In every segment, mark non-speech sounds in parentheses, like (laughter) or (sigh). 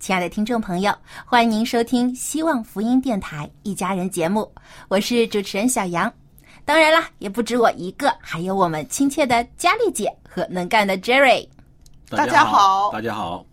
亲爱的听众朋友，欢迎您收听希望福音电台《一家人》节目，我是主持人小杨。当然啦，也不止我一个，还有我们亲切的佳丽姐和能干的 Jerry。大家好大家好。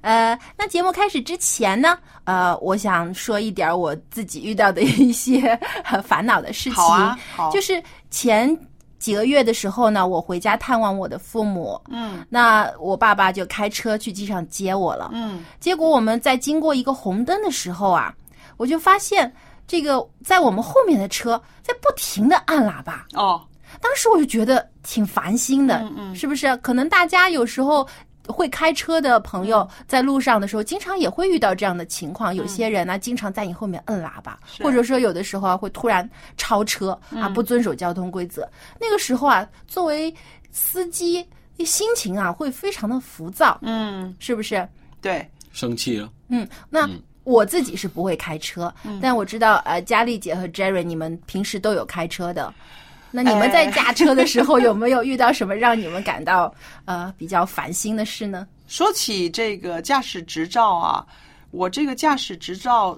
呃，那节目开始之前呢，呃，我想说一点我自己遇到的一些呃烦恼的事情，好啊好就是前几个月的时候呢，我回家探望我的父母，嗯。那我爸爸就开车去机场接我了，嗯。结果我们在经过一个红灯的时候啊，我就发现这个在我们后面的车在不停的按喇叭，哦，当时我就觉得挺烦心的，嗯嗯。是不是？可能大家有时候会开车的朋友嗯在路上的时候，经常也会遇到这样的情况。有些人呢，经常在你后面摁喇叭，或者说有的时候啊，会突然超车啊，嗯不遵守交通规则。那个时候啊，作为司机，心情啊会非常的浮躁，嗯，是不是？对，生气了，嗯，那。嗯我自己是不会开车，但我知道呃，佳丽姐和 Jerry 你们平时都有开车的。那你们在哎驾车的时候有没有遇到什么让你们感到呃比较烦心的事呢？说起这个驾驶执照啊，我这个驾驶执照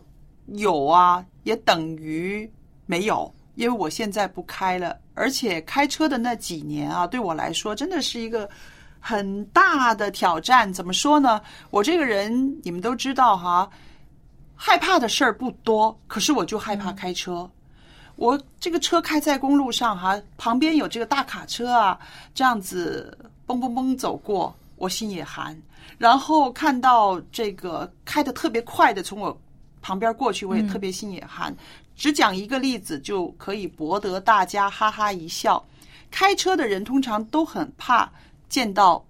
有啊，也等于没有，因为我现在不开了，而且开车的那几年啊，对我来说真的是一个很大的挑战。怎么说呢？我这个人你们都知道哈，害怕的事儿不多，可是我就害怕开车。我这个车开在公路上哈，旁边有这个大卡车啊，这样子嘣嘣嘣走过，我心也寒。然后看到这个开的特别快的从我旁边过去，我也特别心也寒。只讲一个例子就可以博得大家哈哈一笑。开车的人通常都很怕见到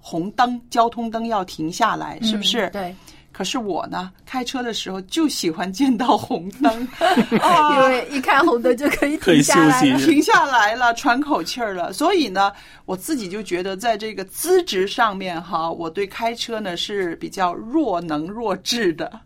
红灯、交通灯要停下来，是不是？嗯对，可是我呢，开车的时候就喜欢见到红灯，因 (laughs) 啊，为一看红灯就可以停下来了。停下来了，喘口气儿了。所以呢，我自己就觉得，在这个资质上面哈，我对开车呢是比较弱能弱智的。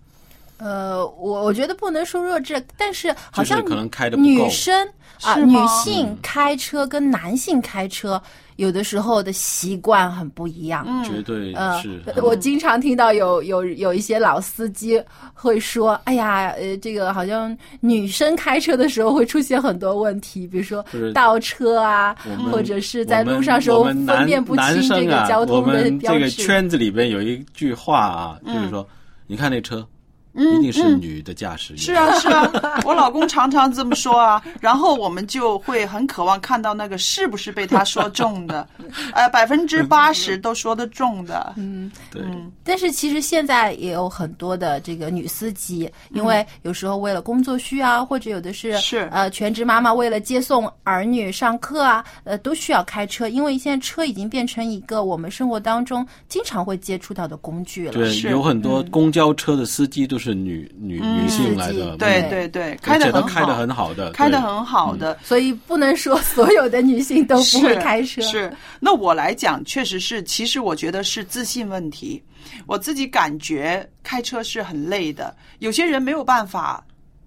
呃，我我觉得不能说弱智，但是好像可能开女生啊、女性开车跟男性开车有的时候的习惯很不一样。嗯绝对呃是。，我经常听到有有有一些老司机会说：“哎呀，呃，这个好像女生开车的时候会出现很多问题，比如说倒车啊或者是在路上时候分辨不清这个交通的我们这个标志。圈子里边有一句话啊，嗯就是说，你看那车，一定是女的驾驶员。是啊，是啊，(laughs) 我老公常常这么说啊，然后我们就会很渴望看到那个是不是被他说中的，呃，百分之八十都说的中的。嗯，对，但是其实现在也有很多的这个女司机，因为有时候为了工作需要，或者有的是是。呃全职妈妈为了接送儿女上课啊，呃都需要开车，因为现在车已经变成一个我们生活当中经常会接触到的工具了。对，是有很多公交车的司机都是女女嗯女性来的，对嗯对对，开的开的很好的，开的很好的。所以不能说所有的女性都不会开车。是是，那我来讲，确实是，其实我觉得是自信问题。我自己感觉开车是很累的，有些人没有办法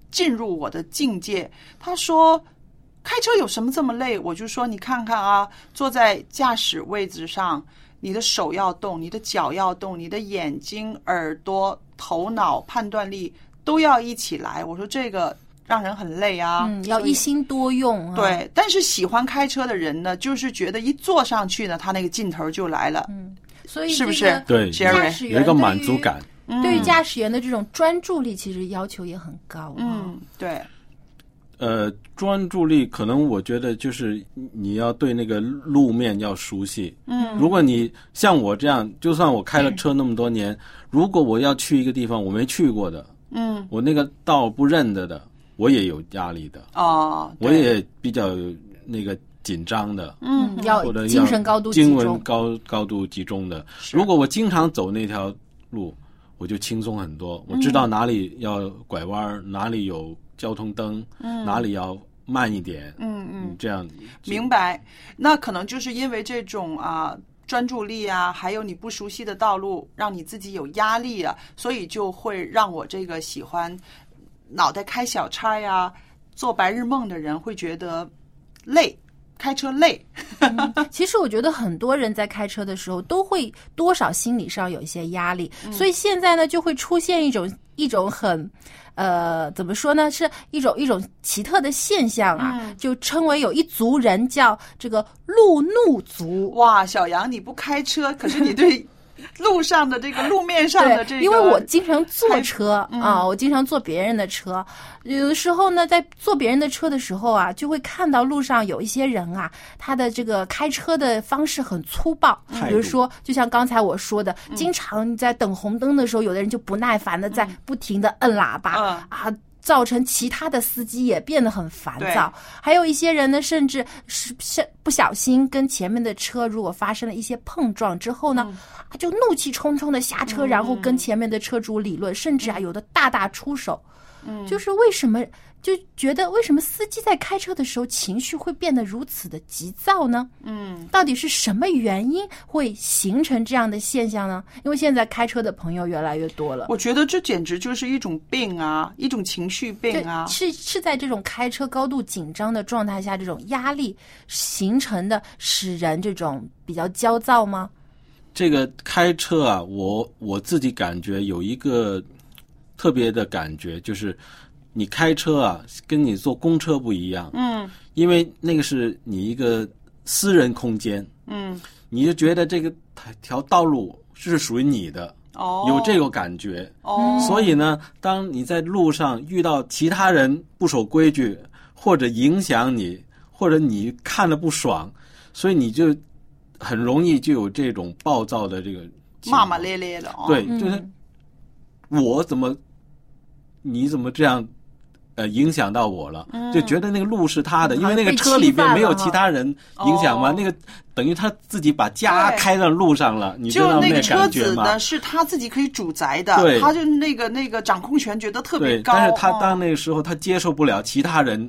进入我的境界。他说。开车有什么这么累？我就说你看看啊，坐在驾驶位置上，你的手要动，你的脚要动，你的眼睛、耳朵、头脑、判断力都要一起来。我说这个让人很累啊，嗯，要一心多用、啊。，对，但是喜欢开车的人呢，就是觉得一坐上去呢，他那个劲头就来了。嗯，所以是不这个是对，Jerry 驾驶员有一个满足感。对于驾驶员的这种专注力，其实要求也很高、啊。嗯，对，呃，专注力可能我觉得就是你要对那个路面要熟悉。嗯，如果你像我这样，就算我开了车那么多年，如果我要去一个地方我没去过的，嗯，我那个道不认得的，我也有压力的，哦，我也比较那个紧张的。嗯，要或者要精神高度集精神。高高度集中的。如果我经常走那条路，我就轻松很多。我知道哪里要拐弯，哪里有交通灯，嗯哪里要慢一点。嗯嗯，这样明白。那可能就是因为这种啊。专注力啊，还有你不熟悉的道路，让你自己有压力啊，所以就会让我这个喜欢脑袋开小差呀、做白日梦的人会觉得累，开车累。其实我觉得很多人在开车的时候都会多少心理上有一些压力，嗯所以现在呢就会出现一种一种很。呃，怎么说呢？是一种一种奇特的现象啊，嗯就称为有一族人叫这个路怒族。哇，小杨，你不开车，可是你对 (laughs) 路上的这个路面上的这个，因为我经常坐车、嗯啊，我经常坐别人的车，有的时候呢，在坐别人的车的时候啊，就会看到路上有一些人啊，他的这个开车的方式很粗暴，比如说，就像刚才我说的，嗯。经常在等红灯的时候，有的人就不耐烦的在不停的摁喇叭、嗯。啊。造成其他的司机也变得很烦躁，还有一些人呢，甚至是是不小心跟前面的车如果发生了一些碰撞之后呢，啊就怒气冲冲的下车，然后跟前面的车主理论，甚至啊有的大打出手。嗯，就是为什么就觉得为什么司机在开车的时候情绪会变得如此的急躁呢？嗯，到底是什么原因会形成这样的现象呢？因为现在开车的朋友越来越多了。我觉得这简直就是一种病啊，一种情绪病啊。是是在这种开车高度紧张的状态下，这种压力形成的，使人这种比较焦躁吗？这个开车啊，我我自己感觉有一个特别的感觉，就是你开车啊，跟你坐公车不一样。嗯。因为那个是你一个私人空间，嗯，你就觉得这个条道路是属于你的，哦，有这个感觉。哦，所以呢，当你在路上遇到其他人不守规矩，或者影响你，或者你看了不爽，所以你就很容易就有这种暴躁的这个骂骂咧咧的哦。对，嗯。就是我怎么，你怎么这样，呃，影响到我了，就觉得那个路是他的，嗯因为那个车里边没有其他人影响嘛，哦那个等于他自己把家开到路上了，你知就道那个车感觉吗子呢，？是他自己可以主宰的，对他就那个那个掌控权觉得特别对，高。但是他哦当那个时候他接受不了其他人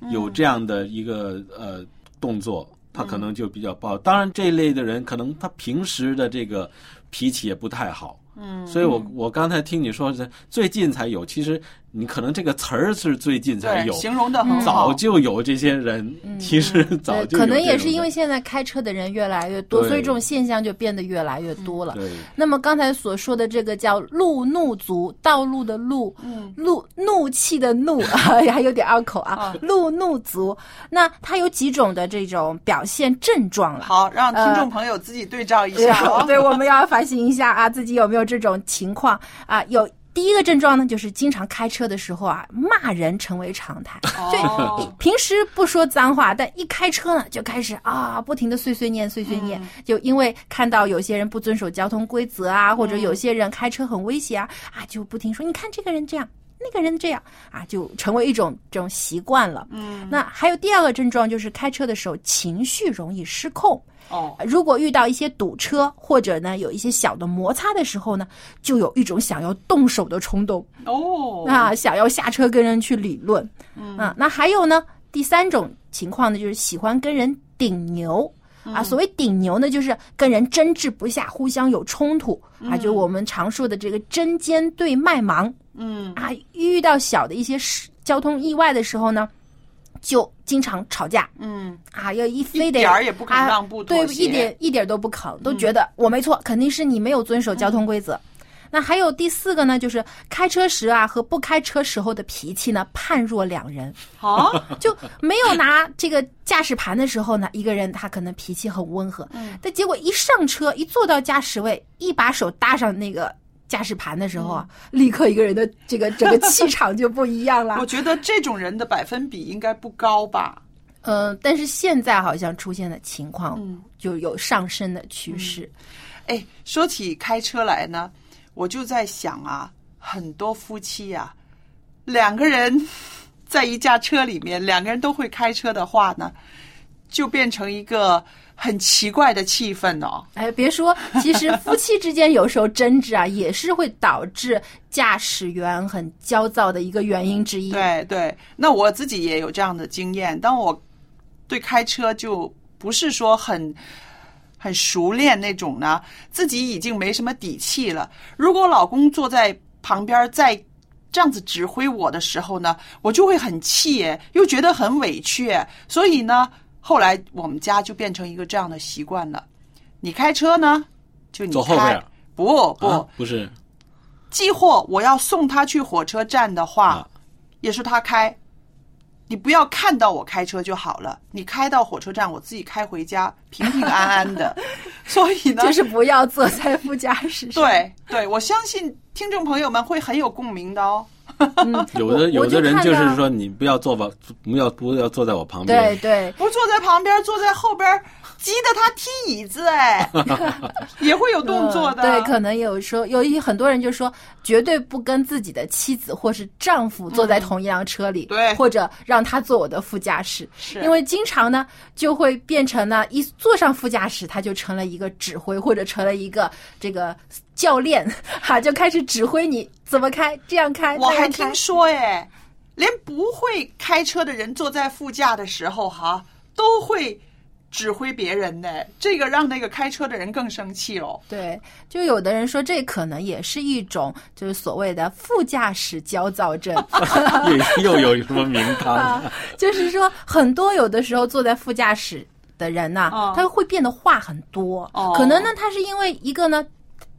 嗯有这样的一个、呃动作，他可能就比较暴。当然这一类的人可能他平时的这个脾气也不太好。嗯，所以我我刚才听你说是最近才有，其实你可能这个词儿是最近才有，形容的很好早。就有这些人，其实早，就可能也是因为现在开车的人越来越多，所以这种现象就变得越来越多了。对那么刚才所说的这个叫路怒族，道路的路，嗯怒怒气的怒，(laughs) 还有点拗口啊，路怒族。那它有几种的这种表现症状了。好，让听众朋友自己对照一下哦。对，我们要反省一下啊，自己有没有这种情况啊？有。第一个症状呢，就是经常开车的时候啊，骂人成为常态。哦就平时不说脏话，但一开车呢，就开始啊，不停的碎碎念、碎碎念。就因为看到有些人不遵守交通规则啊，或者有些人开车很危险啊，啊，就不停说，你看这个人这样。那个人这样啊，就成为一种这种习惯了。嗯，那还有第二个症状就是开车的时候情绪容易失控。哦，如果遇到一些堵车或者呢有一些小的摩擦的时候呢，就有一种想要动手的冲动。哦，啊，想要下车跟人去理论。嗯，啊，那还有呢，第三种情况呢，就是喜欢跟人顶牛。啊，所谓顶牛呢，就是跟人争执不下，互相有冲突啊，就我们常说的这个针尖对麦芒。嗯。啊，遇到小的一些事交通意外的时候呢，就经常吵架。嗯，啊，要一非得一点儿也不肯啊让步对一点一点都不肯，都觉得我没错，肯定是你没有遵守交通规则。嗯。那还有第四个呢，就是开车时啊和不开车时候的脾气呢判若两人，啊，(laughs) 就没有拿这个驾驶盘的时候呢，一个人他可能脾气很温和，嗯。但结果一上车一坐到驾驶位，一把手搭上那个驾驶盘的时候啊，嗯立刻一个人的这个整个气场就不一样了 (laughs) 我。觉得这种人的百分比应该不高吧？嗯、但是现在好像出现的情况嗯就有上升的趋势。哎，说起开车来呢，我就在想啊，很多夫妻啊，两个人在一架车里面，两个人都会开车的话呢，就变成一个很奇怪的气氛哦。哎，别说，其实夫妻之间有时候争执啊，(laughs) 也是会导致驾驶员很焦躁的一个原因之一。对对，那我自己也有这样的经验。当我对开车就不是说很很熟练那种呢，自己已经没什么底气了。如果老公坐在旁边在这样子指挥我的时候呢，我就会很气，又觉得很委屈。所以呢，后来我们家就变成一个这样的习惯了：你开车呢，就你开走后边，不不，啊，不是寄货我要送他去火车站的话，啊也是他开。你不要看到我开车就好了，你开到火车站，我自己开回家，平平安安的。(laughs) 所以呢，就是不要坐在副驾驶上。对对，我相信听众朋友们会很有共鸣的哦。(laughs) 嗯，有的有的人就是说，你不要坐吧，不要不要坐在我旁边。对对，不坐在旁边，坐在后边，急得他踢椅子，哎，(laughs) 也会有动作的。嗯对，可能有时候有一很多人就说，绝对不跟自己的妻子或是丈夫坐在同一辆车里，对。或者让他坐我的副驾驶，是。因为经常呢就会变成呢一坐上副驾驶，他就成了一个指挥或者成了一个这个教练，(laughs) 哈，就开始指挥你怎么开，这样开，我还听说，哎，连不会开车的人坐在副驾的时候，哈，都会指挥别人呢。这个让那个开车的人更生气喽。对，就有的人说这可能也是一种就是所谓的副驾驶焦躁症。又 (laughs) (laughs) 又有什么名堂？啊，就是说很多有的时候坐在副驾驶的人呐、哦他会变得话很多。哦可能呢，他是因为一个呢。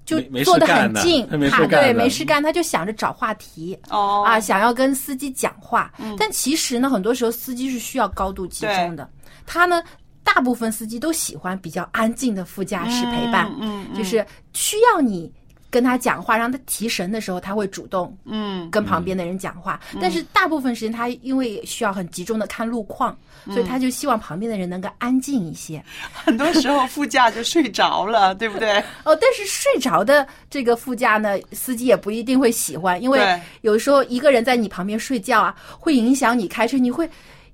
就坐得很近，他没事他对没事干，他就想着找话题哦啊，想要跟司机讲话。嗯但其实呢，很多时候司机是需要高度集中的，他呢，大部分司机都喜欢比较安静的副驾驶陪伴，嗯嗯就是需要你跟他讲话，让他提神的时候，他会主动嗯，跟旁边的人讲话，但是大部分时间他因为需要很集中的看路况，所以他就希望旁边的人能够安静一些。很多时候副驾就睡着了，(laughs) 对不对？哦，但是睡着的这个副驾呢，司机也不一定会喜欢，因为有时候一个人在你旁边睡觉啊，会影响你开车，你会。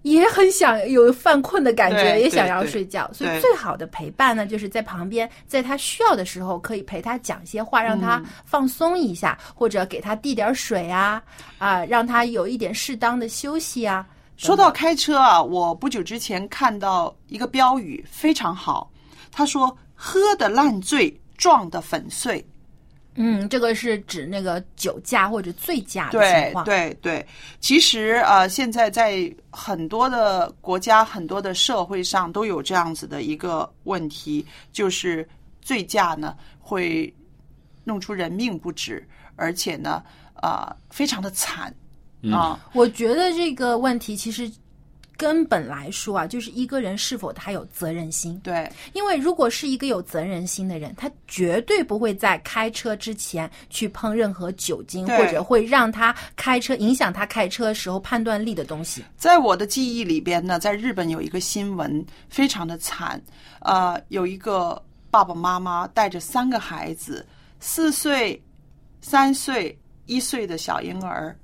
也很想有犯困的感觉，也想要睡觉，所以最好的陪伴呢，就是在旁边，在他需要的时候，可以陪他讲些话，让他嗯。放松一下，或者给他递点水啊，啊，让他有一点适当的休息啊。说到开车啊，我不久之前看到一个标语非常好，他说：“喝的烂醉，撞的粉碎。”嗯，这个是指那个酒驾或者醉驾的情况。对对，其实呃，现在在很多的国家、很多的社会上都有这样子的一个问题，就是醉驾呢会弄出人命不止，而且呢，呃，非常的惨啊。我觉得这个问题其实根本来说啊，就是一个人是否他有责任心。对，因为如果是一个有责任心的人，他绝对不会在开车之前去碰任何酒精或者会让他开车影响他开车时候判断力的东西。在我的记忆里边呢，在日本有一个新闻非常的惨，呃，有一个爸爸妈妈带着三个孩子，四岁、三岁、一岁的小婴儿，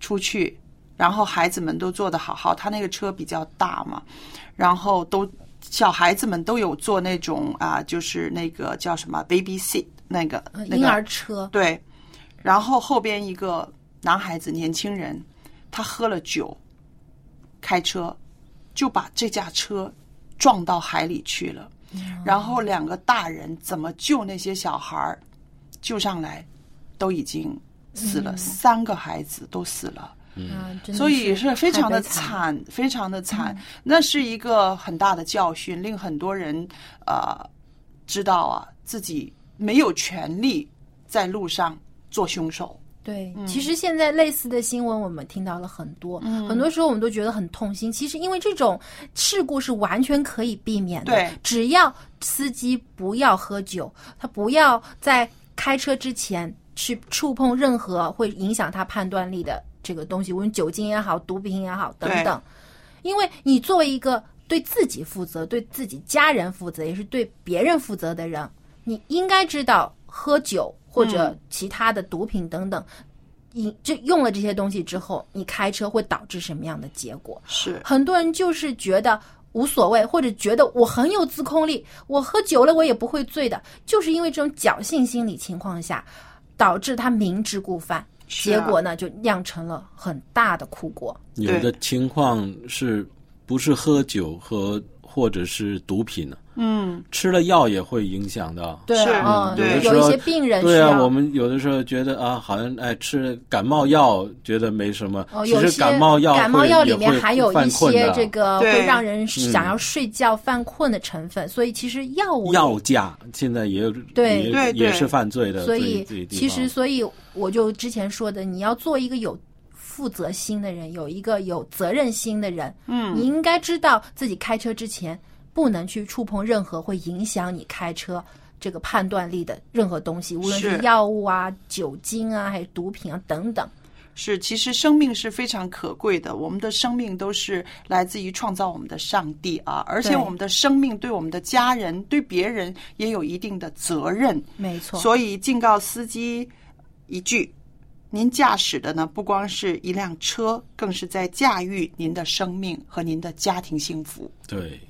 出去，然后孩子们都坐的好好，他那个车比较大嘛，然后都小孩子们都有坐那种啊，就是那个叫什么 baby seat 那个那个婴儿车，对，然后后边一个男孩子年轻人，他喝了酒，开车就把这架车撞到海里去了。然后两个大人怎么救那些小孩儿？救上来都已经死了，三个孩子都死了。嗯，所以是非常的惨。非常的惨。那是一个很大的教训，令很多人呃知道啊，自己没有权利在路上做凶手。对，嗯其实现在类似的新闻我们听到了很多，嗯很多时候我们都觉得很痛心。其实因为这种事故是完全可以避免的，对只要司机不要喝酒，他不要在开车之前去触碰任何会影响他判断力的这个东西，无论酒精也好、毒品也好等等。因为你作为一个对自己负责、对自己家人负责，也是对别人负责的人，你应该知道喝酒或者其他的毒品等等，你这用了这些东西之后，你开车会导致什么样的结果？是。很多人就是觉得无所谓，或者觉得我很有自控力，我喝酒了我也不会醉的，就是因为这种侥幸心理情况下，导致他明知故犯，结果呢就酿成了很大的苦果。有的情况是不是喝酒和或者是毒品呢？嗯，吃了药也会影响的。对是。嗯，对。有一些病人对啊，我们有的时候觉得啊，好像哎吃感冒药觉得没什么，哦，其实有些感冒药感冒药里面也会含有一些这个会让人想要睡觉、犯困的成分，所以其实药物药价现在也有对。也对对。也是犯罪的，所以其实，所以我就之前说的，你要做一个有负责心的人，有一个有责任心的人，嗯，你应该知道自己开车之前不能去触碰任何会影响你开车这个判断力的任何东西，无论是是药物啊、酒精啊，还是毒品啊等等。是，其实生命是非常可贵的，我们的生命都是来自于创造我们的上帝啊，而且我们的生命对我们的家人、对别人也有一定的责任。没错，所以敬告司机一句：您驾驶的呢，不光是一辆车，更是在驾驭您的生命和您的家庭幸福。对。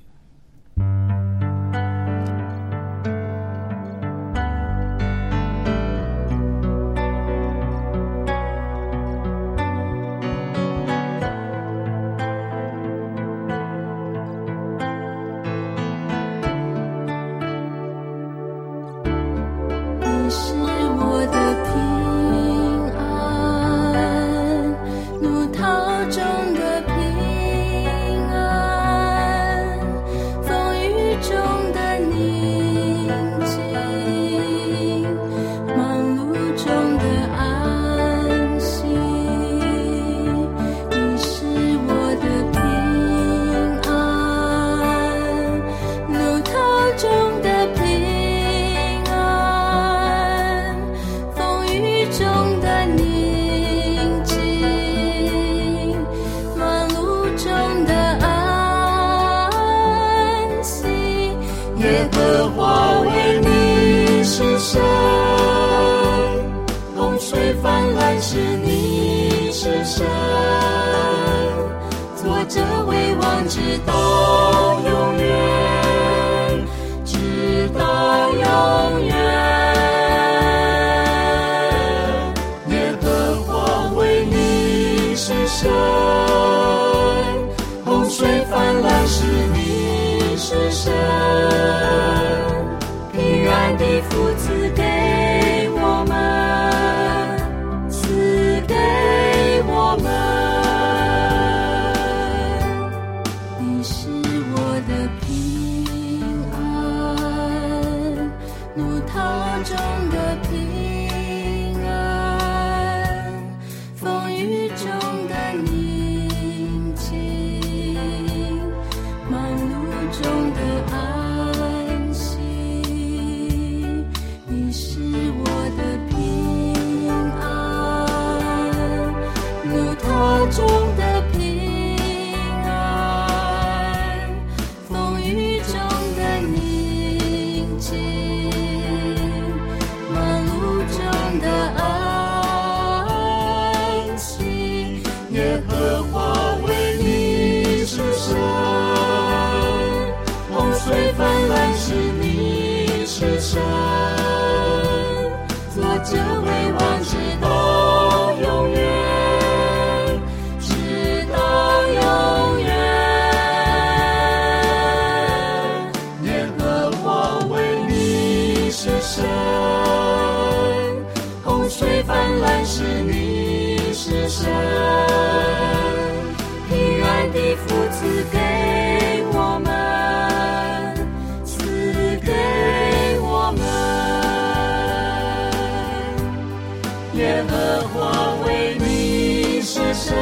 耶和华为你是神，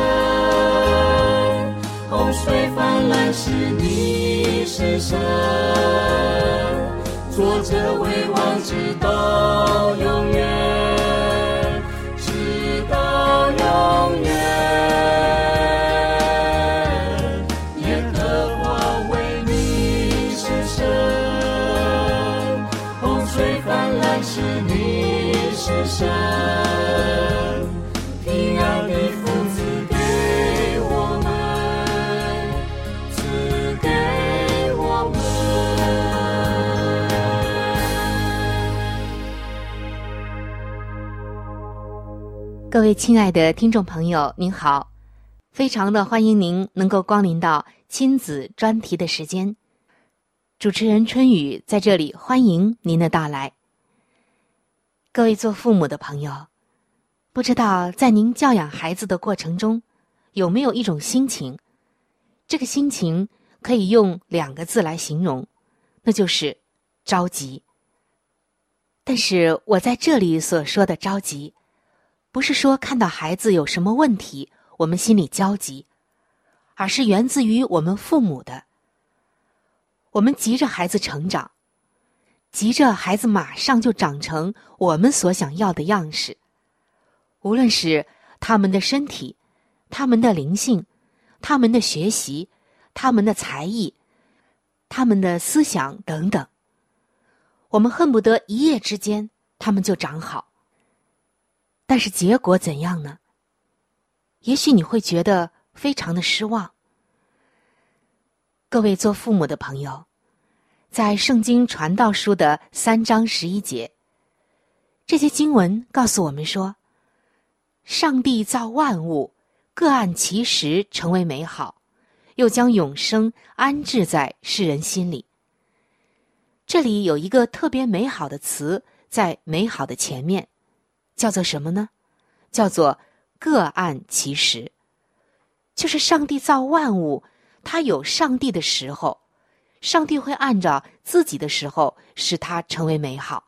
洪水泛滥时你是神，作者为王直到永远，直到永远。神，平安的福赐给我们，赐给我们。各位亲爱的听众朋友，您好，非常的欢迎您能够光临到亲子专题的时间。主持人春雨在这里欢迎您的到来。各位做父母的朋友，不知道在您教养孩子的过程中，有没有一种心情？这个心情可以用两个字来形容，那就是着急。但是我在这里所说的着急，不是说看到孩子有什么问题，我们心里焦急，而是源自于我们父母的。我们急着孩子成长，急着孩子马上就长成我们所想要的样式。无论是他们的身体、他们的灵性、他们的学习、他们的才艺、他们的思想等等，我们恨不得一夜之间他们就长好。但是结果怎样呢？也许你会觉得非常的失望。各位做父母的朋友，在《圣经传道书》的三章十一节，这些经文告诉我们说：“上帝造万物，各按其时成为美好，又将永生安置在世人心里。”这里有一个特别美好的词在“美好”的前面，叫做什么呢？叫做“各按其时”，就是上帝造万物。他有上帝的时候，上帝会按照自己的时候使它成为美好。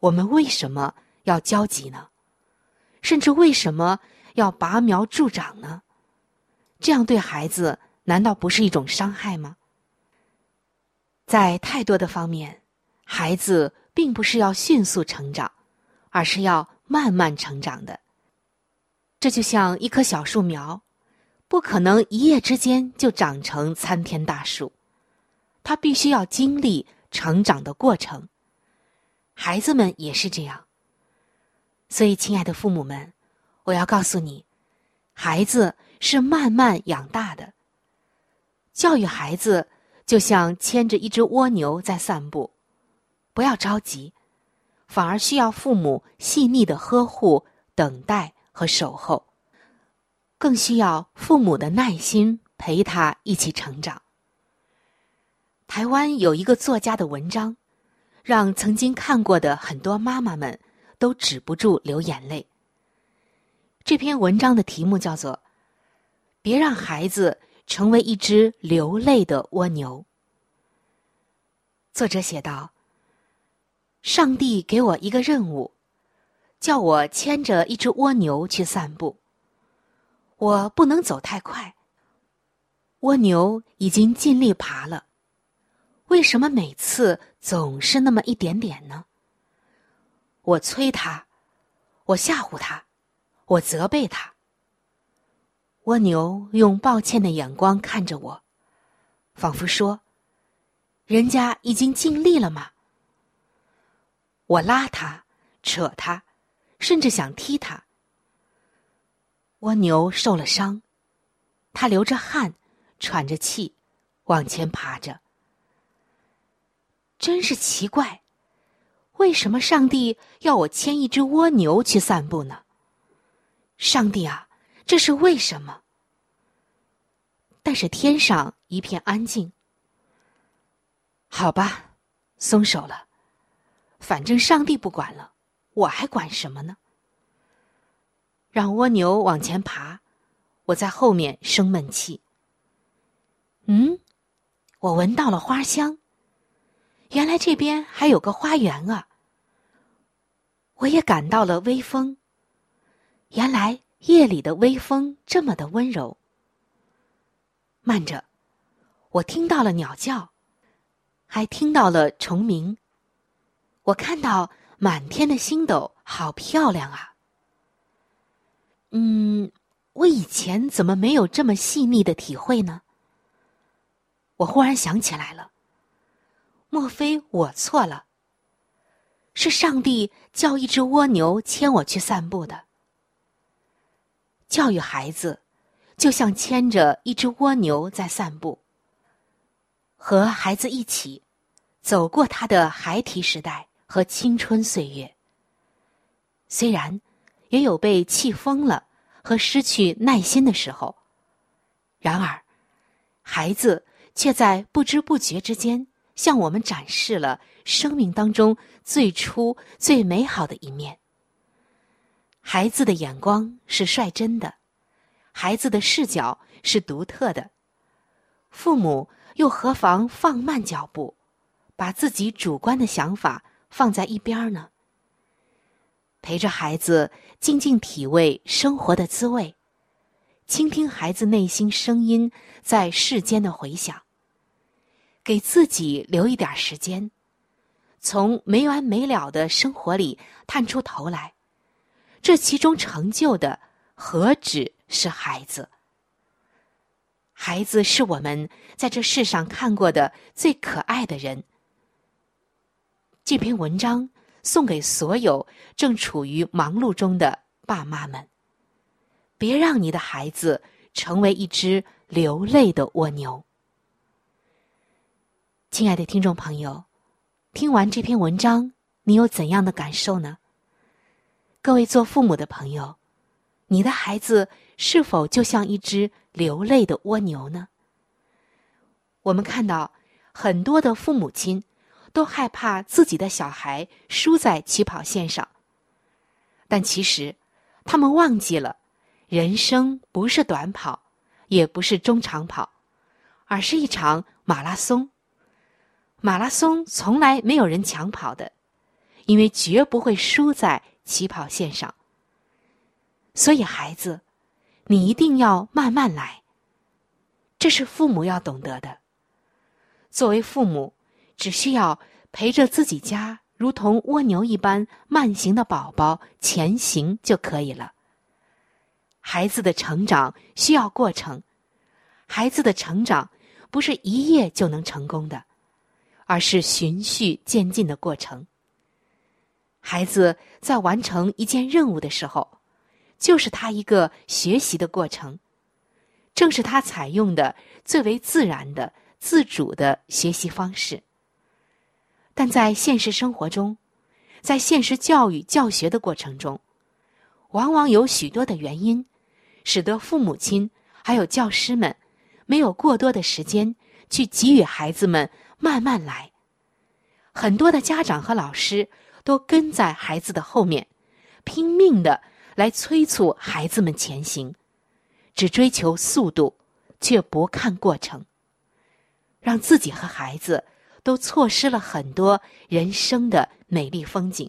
我们为什么要焦急呢？甚至为什么要拔苗助长呢？这样对孩子难道不是一种伤害吗？在太多的方面，孩子并不是要迅速成长，而是要慢慢成长的。这就像一棵小树苗。不可能一夜之间就长成参天大树，他必须要经历成长的过程。孩子们也是这样。所以，亲爱的父母们，我要告诉你，孩子是慢慢养大的。教育孩子就像牵着一只蜗牛在散步，不要着急，反而需要父母细腻的呵护、等待和守候。更需要父母的耐心陪他一起成长。台湾有一个作家的文章，让曾经看过的很多妈妈们都止不住流眼泪。这篇文章的题目叫做《别让孩子成为一只流泪的蜗牛》。作者写道：“上帝给我一个任务，叫我牵着一只蜗牛去散步。”我不能走太快。蜗牛已经尽力爬了，为什么每次总是那么一点点呢？我催他，我吓唬他，我责备他。蜗牛用抱歉的眼光看着我，仿佛说：“人家已经尽力了吗？”我拉他，扯他，甚至想踢他。蜗牛受了伤，它流着汗，喘着气，往前爬着。真是奇怪，为什么上帝要我牵一只蜗牛去散步呢？上帝啊，这是为什么？但是天上一片安静。好吧，松手了，反正上帝不管了，我还管什么呢？让蜗牛往前爬，我在后面生闷气。嗯，我闻到了花香。原来这边还有个花园啊！我也感到了微风，原来夜里的微风这么的温柔。慢着，我听到了鸟叫，还听到了虫鸣。我看到满天的星斗，好漂亮啊！嗯，我以前怎么没有这么细腻的体会呢？我忽然想起来了，莫非我错了？是上帝叫一只蜗牛牵我去散步的。教育孩子，就像牵着一只蜗牛在散步，和孩子一起走过他的孩提时代和青春岁月。虽然也有被气疯了和失去耐心的时候，然而，孩子却在不知不觉之间向我们展示了生命当中最初最美好的一面。孩子的眼光是率真的，孩子的视角是独特的，父母又何妨放慢脚步，把自己主观的想法放在一边呢？陪着孩子静静体味生活的滋味，倾听孩子内心声音在世间的回响，给自己留一点时间，从没完没了的生活里探出头来。这其中成就的何止是孩子？孩子是我们在这世上看过的最可爱的人。这篇文章送给所有正处于忙碌中的爸妈们：别让你的孩子成为一只流泪的蜗牛。亲爱的听众朋友，听完这篇文章，你有怎样的感受呢？各位做父母的朋友，你的孩子是否就像一只流泪的蜗牛呢？我们看到很多的父母亲都害怕自己的小孩输在起跑线上，但其实他们忘记了，人生不是短跑，也不是中长跑，而是一场马拉松。马拉松从来没有人抢跑的，因为绝不会输在。起跑线上，所以孩子，你一定要慢慢来。这是父母要懂得的。作为父母，只需要陪着自己家如同蜗牛一般慢行的宝宝前行就可以了。孩子的成长需要过程，孩子的成长不是一夜就能成功的，而是循序渐进的过程。孩子在完成一件任务的时候，就是他一个学习的过程，正是他采用的最为自然的、自主的学习方式。但在现实生活中，在现实教育教学的过程中，往往有许多的原因，使得父母亲还有教师们没有过多的时间去给予孩子们慢慢来。很多的家长和老师。都跟在孩子的后面，拼命的来催促孩子们前行，只追求速度，却不看过程，让自己和孩子都错失了很多人生的美丽风景，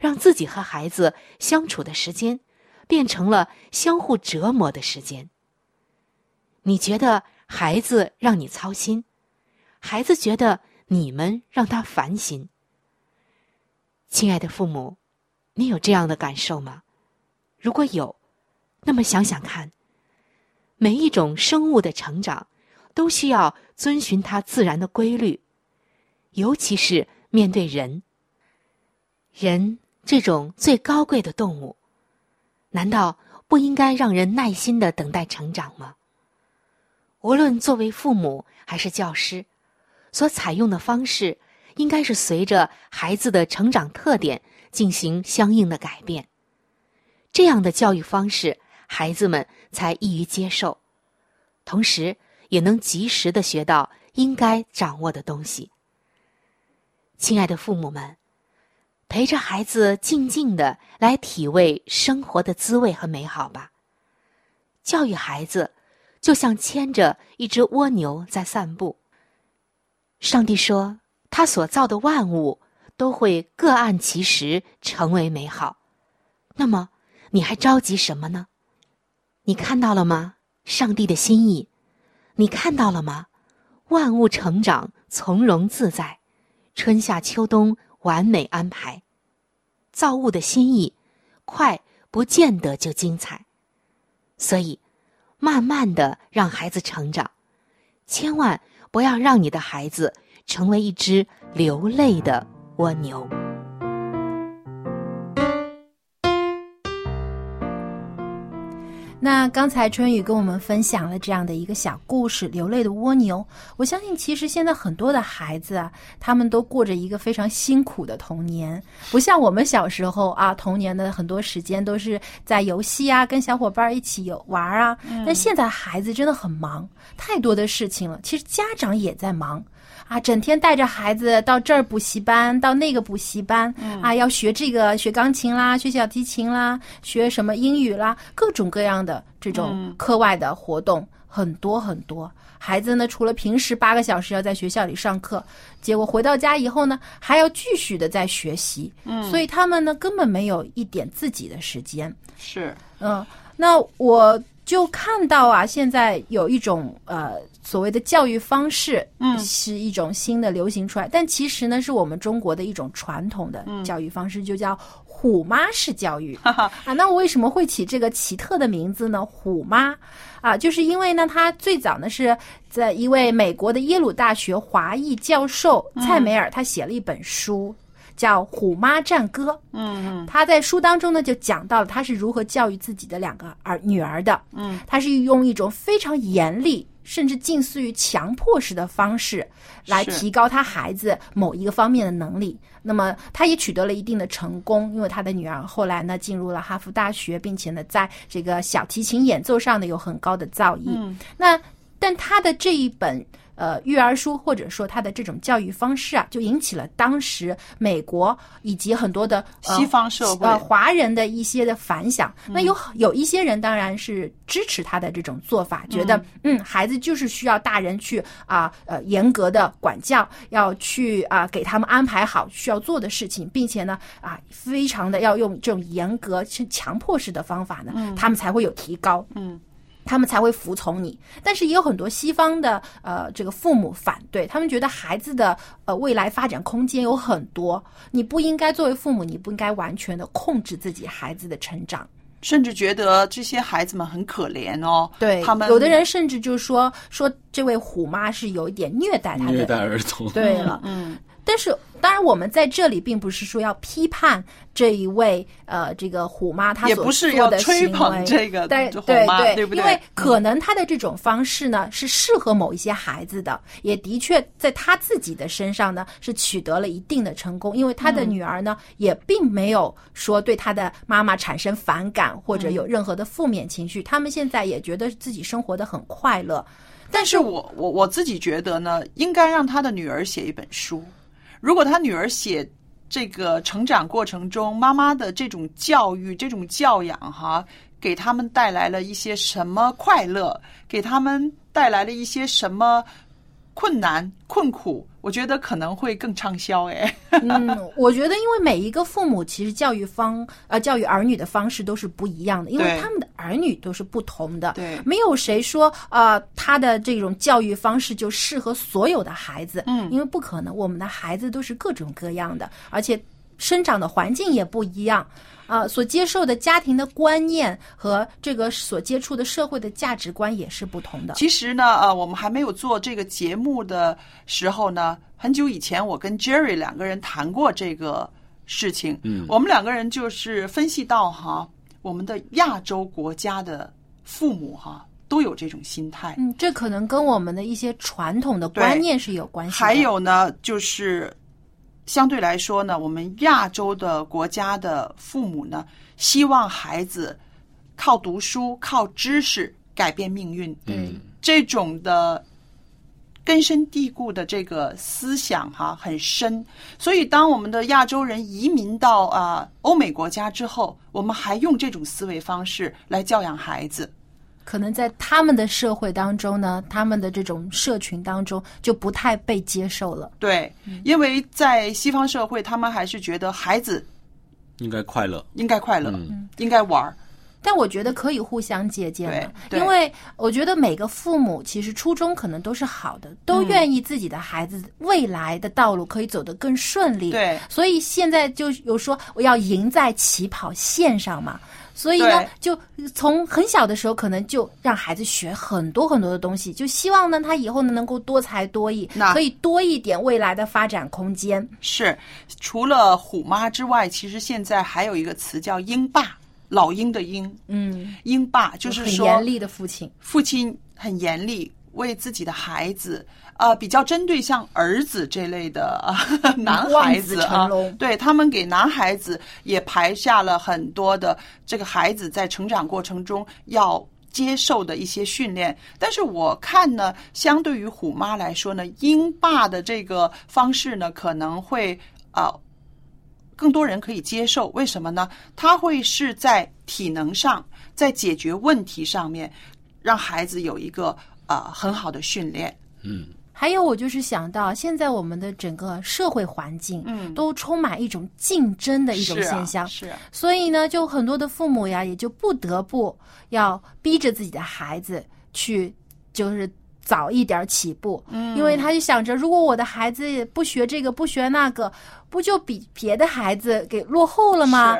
让自己和孩子相处的时间变成了相互折磨的时间。你觉得孩子让你操心，孩子觉得你们让他烦心。亲爱的父母，你有这样的感受吗？如果有，那么想想看，每一种生物的成长都需要遵循它自然的规律，尤其是面对人，人这种最高贵的动物，难道不应该让人耐心的等待成长吗？无论作为父母还是教师，所采用的方式。应该是随着孩子的成长特点进行相应的改变，这样的教育方式，孩子们才易于接受，同时也能及时的学到应该掌握的东西。亲爱的父母们，陪着孩子静静的来体味生活的滋味和美好吧。教育孩子，就像牵着一只蜗牛在散步。上帝说。他所造的万物都会各按其时成为美好，那么你还着急什么呢？你看到了吗？上帝的心意，你看到了吗？万物成长，从容自在，春夏秋冬完美安排。造物的心意，快不见得就精彩，所以慢慢的让孩子成长，千万不要让你的孩子成为一只流泪的蜗牛。那刚才春雨跟我们分享了这样的一个小故事《流泪的蜗牛》。我相信，其实现在很多的孩子啊，他们都过着一个非常辛苦的童年，不像我们小时候啊，童年的很多时间都是在游戏啊，跟小伙伴一起游玩啊。但现在孩子真的很忙，太多的事情了。其实家长也在忙。啊，整天带着孩子到这儿补习班，到那个补习班，啊，要学这个学钢琴啦，学小提琴啦，学什么英语啦，各种各样的这种课外的活动很多很多。孩子呢，除了平时八个小时要在学校里上课，结果回到家以后呢，还要继续的在学习，嗯，所以他们呢根本没有一点自己的时间。是，嗯，那我就看到啊，现在有一种呃。所谓的教育方式，嗯，是一种新的流行出来，但其实呢，是我们中国的一种传统的教育方式，就叫虎妈式教育啊。那我为什么会起这个奇特的名字呢？虎妈啊，就是因为呢，它最早呢是在一位美国的耶鲁大学华裔教授蔡梅尔，他写了一本书。叫《虎妈战歌》，嗯，他在书当中呢就讲到了他是如何教育自己的两个儿女儿的，嗯，他是用一种非常严厉，甚至近似于强迫式的方式来提高他孩子某一个方面的能力。那么他也取得了一定的成功，因为他的女儿后来呢进入了哈佛大学，并且呢在这个小提琴演奏上呢有很高的造诣。那但他的这一本。呃，育儿书或者说他的这种教育方式啊，就引起了当时美国以及很多的西方社会呃华人的一些的反响。那有有一些人当然是支持他的这种做法，觉得嗯，孩子就是需要大人去啊呃严格的管教，要去啊给他们安排好需要做的事情，并且呢啊非常的要用这种严格强迫式的方法呢，他们才会有提高。嗯。他们才会服从你，但是也有很多西方的呃这个父母反对，他们觉得孩子的呃未来发展空间有很多，你不应该作为父母，你不应该完全的控制自己孩子的成长，甚至觉得这些孩子们很可怜哦。对他们，有的人甚至就说说这位虎妈是有一点虐待他的虐待儿童。对了，嗯。但是，当然，我们在这里并不是说要批判这一位呃，这个虎妈她所做的行为，对对对，因为可能她的这种方式呢是适合某一些孩子的，也的确在她自己的身上呢是取得了一定的成功，因为她的女儿呢也并没有说对她的妈妈产生反感或者有任何的负面情绪，他们现在也觉得自己生活的很快乐。但是我我我自己觉得呢，应该让他的女儿写一本书。如果他女儿写这个成长过程中妈妈的这种教育、这种教养，哈，给他们带来了一些什么快乐，给他们带来了一些什么困难、困苦。我觉得可能会更畅销哎。嗯，我觉得因为每一个父母其实教育方呃教育儿女的方式都是不一样的，因为他们的儿女都是不同的。对，没有谁说呃他的这种教育方式就适合所有的孩子。嗯，因为不可能，我们的孩子都是各种各样的，而且生长的环境也不一样。啊，所接受的家庭的观念和这个所接触的社会的价值观也是不同的。其实呢，呃，我们还没有做这个节目的时候呢，很久以前我跟 Jerry 两个人谈过这个事情。嗯，我们两个人就是分析到哈，我们的亚洲国家的父母哈都有这种心态。嗯，这可能跟我们的一些传统的观念是有关系。还有呢，就是。相对来说呢，我们亚洲的国家的父母呢，希望孩子靠读书、靠知识改变命运。嗯，这种的根深蒂固的这个思想哈很深，所以当我们的亚洲人移民到啊欧美国家之后，我们还用这种思维方式来教养孩子。可能在他们的社会当中呢，他们的这种社群当中就不太被接受了。对，因为在西方社会，他们还是觉得孩子应该快乐，应该快乐，应该玩儿。但我觉得可以互相借鉴的，因为我觉得每个父母其实初衷可能都是好的，都愿意自己的孩子未来的道路可以走得更顺利。对所以现在就有说我要赢在起跑线上嘛。所以呢，就从很小的时候，可能就让孩子学很多很多的东西，就希望呢，他以后呢能够多才多艺，可以多一点未来的发展空间。是，除了虎妈之外，其实现在还有一个词叫鹰爸，老鹰的鹰，嗯，鹰爸就是说很严厉的父亲。父亲很严厉，为自己的孩子，呃，比较针对像儿子这类的、(laughs) 呃、男孩子子啊成龙，对他们给男孩子也排下了很多的这个孩子在成长过程中要。接受的一些训练，但是我看呢，相对于虎妈来说呢，英爸的这个方式呢，可能会啊、呃更多人可以接受。为什么呢？他会是在体能上，在解决问题上面，让孩子有一个啊、呃很好的训练。嗯，还有，我就是想到现在我们的整个社会环境，嗯。都充满一种竞争的一种是啊现象，是啊。所以呢，就很多的父母呀，也就不得不要逼着自己的孩子去，就是早一点起步，嗯。因为他就想着，如果我的孩子不学这个，不学那个，不就比别的孩子给落后了吗？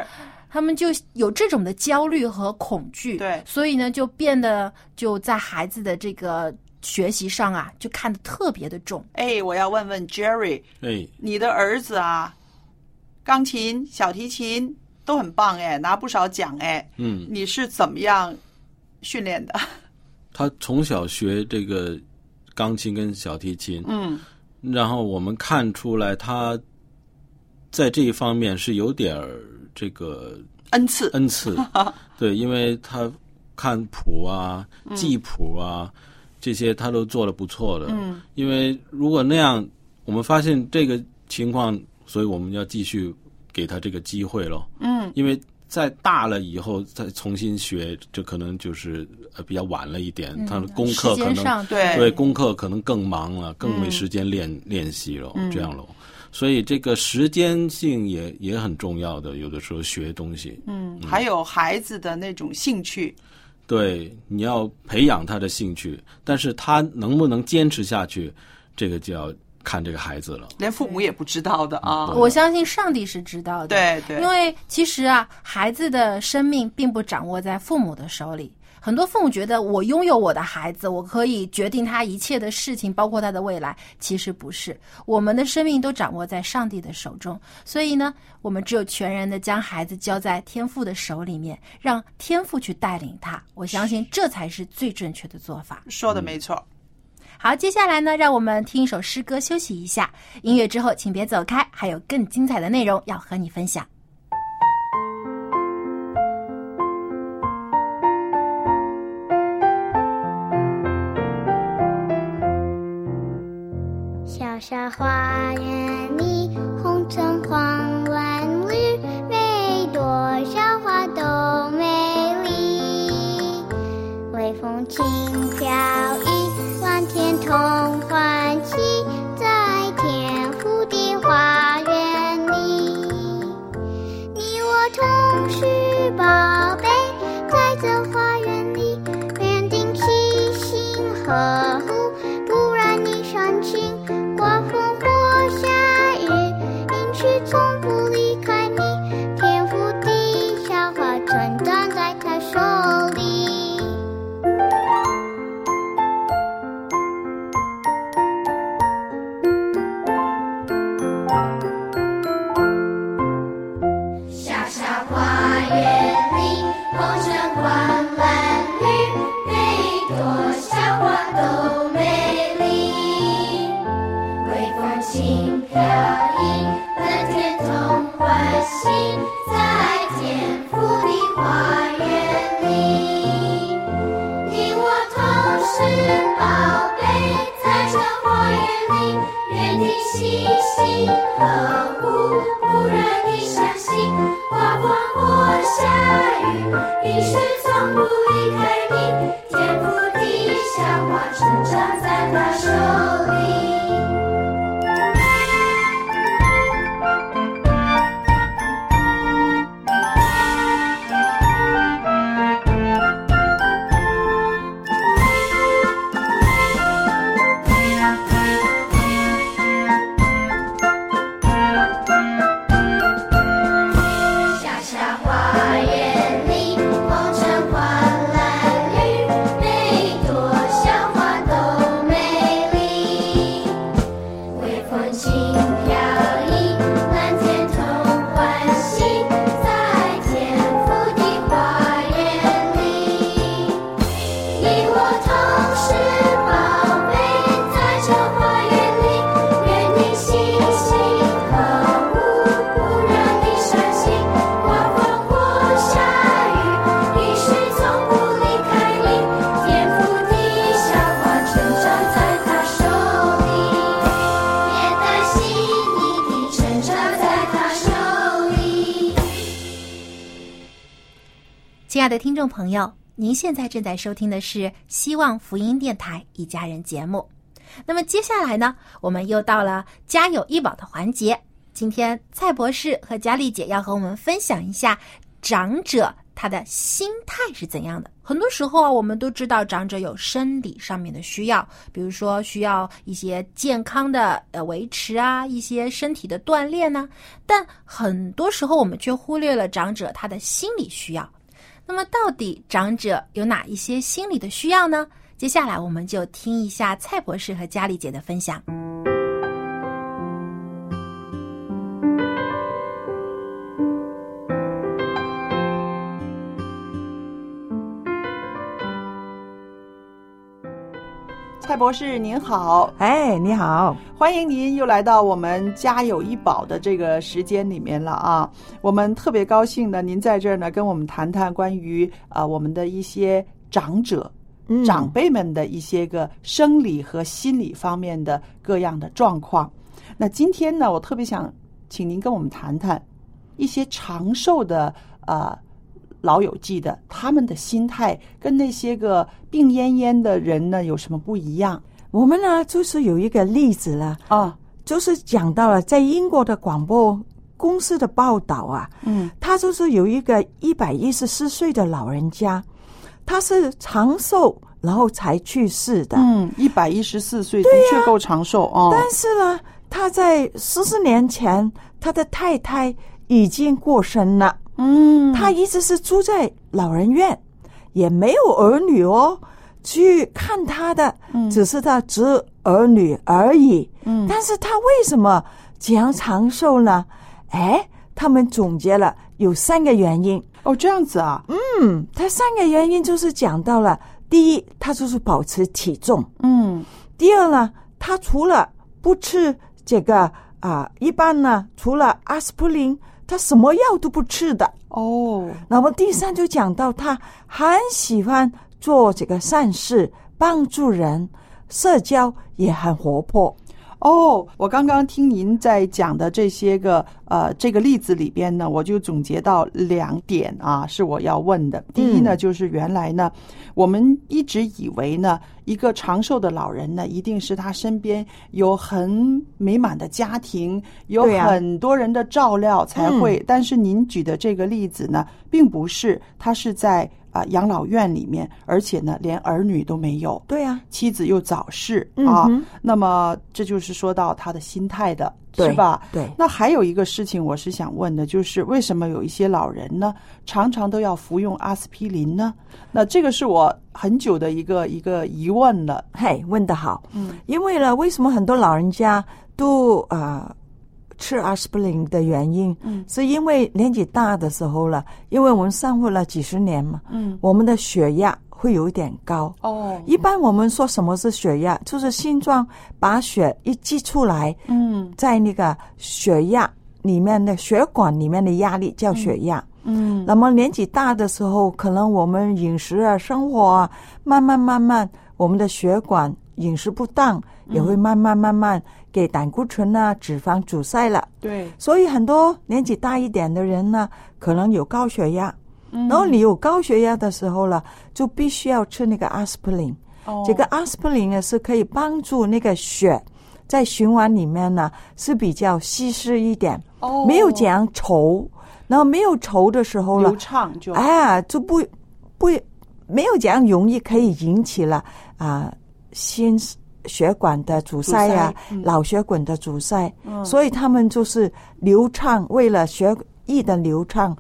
他们就有这种的焦虑和恐惧，对。所以呢，就变得就在孩子的这个学习上啊，就看得特别的重。哎，我要问问 Jerry，哎，你的儿子啊，钢琴、小提琴都很棒哎，拿不少奖哎。嗯，你是怎么样训练的？(laughs) 他从小学这个钢琴跟小提琴，嗯然后我们看出来他在这一方面是有点儿这个恩赐，恩赐，(laughs) 对，因为他看谱啊、记谱啊、这些他都做的不错的。嗯，因为如果那样，我们发现这个情况，所以我们要继续给他这个机会咯。嗯，因为在大了以后再重新学，这可能就是呃比较晚了一点，他的功课可能对。对功课可能更忙了，更没嗯时间练、练习了，嗯。这样喽。所以这个时间性也也很重要的，有的时候学东西，嗯，还有孩子的那种兴趣，对，你要培养他的兴趣，但是他能不能坚持下去，这个就要看这个孩子了。连父母也不知道的啊。我相信上帝是知道的，对对因为其实啊，孩子的生命并不掌握在父母的手里。很多父母觉得我拥有我的孩子，我可以决定他一切的事情，包括他的未来。其实不是，我们的生命都掌握在上帝的手中。所以呢，我们只有全然的将孩子交在天父的手里面，让天父去带领他。我相信这才是最正确的做法。说的没错。好，接下来呢，让我们听一首诗歌休息一下。音乐之后，请别走开，还有更精彩的内容要和你分享。小花园里，红橙黄朋友，您现在正在收听的是希望福音电台一家人节目。那么接下来呢，我们又到了家有医保的环节。今天蔡博士和佳丽姐要和我们分享一下长者他的心态是怎样的。很多时候啊，我们都知道长者有生理上面的需要，比如说需要一些健康的呃维持啊，一些身体的锻炼呢、但很多时候我们却忽略了长者他的心理需要。那么，到底长者有哪一些心理的需要呢？接下来我们就听一下蔡博士和佳丽姐的分享。蔡博士您好，哎，你好，欢迎您又来到我们家有医保的这个时间里面了啊！我们特别高兴呢，您在这儿呢跟我们谈谈关于啊、呃我们的一些长者、嗯长辈们的一些个生理和心理方面的各样的状况。那今天呢，我特别想请您跟我们谈谈一些长寿的呃老友记的他们的心态跟那些个病恹恹的人呢有什么不一样我们呢就是有一个例子了，啊？就是讲到了在英国的广播公司的报道啊，嗯他就是有一个一百一十四岁的老人家，他是长寿然后才去世的，嗯，一百一十四岁的确够长寿哦。但是呢，他在十四年前，他的太太已经过身了。嗯，他一直是住在老人院，也没有儿女哦。去看他的，只是他侄儿女而已。嗯但是他为什么这样长寿呢？哎，他们总结了有三个原因。哦这样子啊，嗯，他三个原因就是讲到了：第一，他就是保持体重；嗯第二呢，他除了不吃这个啊、一般呢，除了阿司匹林，他什么药都不吃的。哦那么第三就讲到他很喜欢做这个善事，帮助人，社交也很活泼。哦，我刚刚听您在讲的这些个呃这个例子里边呢，我就总结到两点啊，是我要问的。第一呢，就是原来呢，我们一直以为呢，一个长寿的老人呢，一定是他身边有很美满的家庭，有很多人的照料才会。但是您举的这个例子呢，并不是，他是在啊、养老院里面，而且呢，连儿女都没有。对呀、妻子又早逝啊，那么这就是说到他的心态的，对是吧？对那还有一个事情，我是想问的，就是为什么有一些老人呢，常常都要服用阿司匹林呢？那这个是我很久的一个一个疑问了。嘿，问得好。嗯，因为呢，为什么很多老人家都啊、呃吃阿司匹林的原因，嗯。是因为年纪大的时候了，因为我们生活了几十年嘛，嗯，我们的血压会有一点高。哦，一般我们说什么是血压，就是心脏把血一挤出来，嗯。在那个血压里面的血管里面的压力叫血压。嗯。那么年纪大的时候，可能我们饮食啊、生活啊，慢慢慢慢，我们的血管饮食不当，也会慢慢慢慢给胆固醇啊、脂肪阻塞了。对，所以很多年纪大一点的人呢，可能有高血压。嗯然后你有高血压的时候了，就必须要吃那个阿司匹林。哦这个阿司匹林呢是可以帮助那个血在循环里面呢是比较稀释一点，哦没有这样稠。然后没有稠的时候了流，畅就哎，就不不没有这样容易可以引起了啊、心血管的阻塞呀、脑血管的阻塞，嗯。所以他们就是流畅，为了血液的流畅、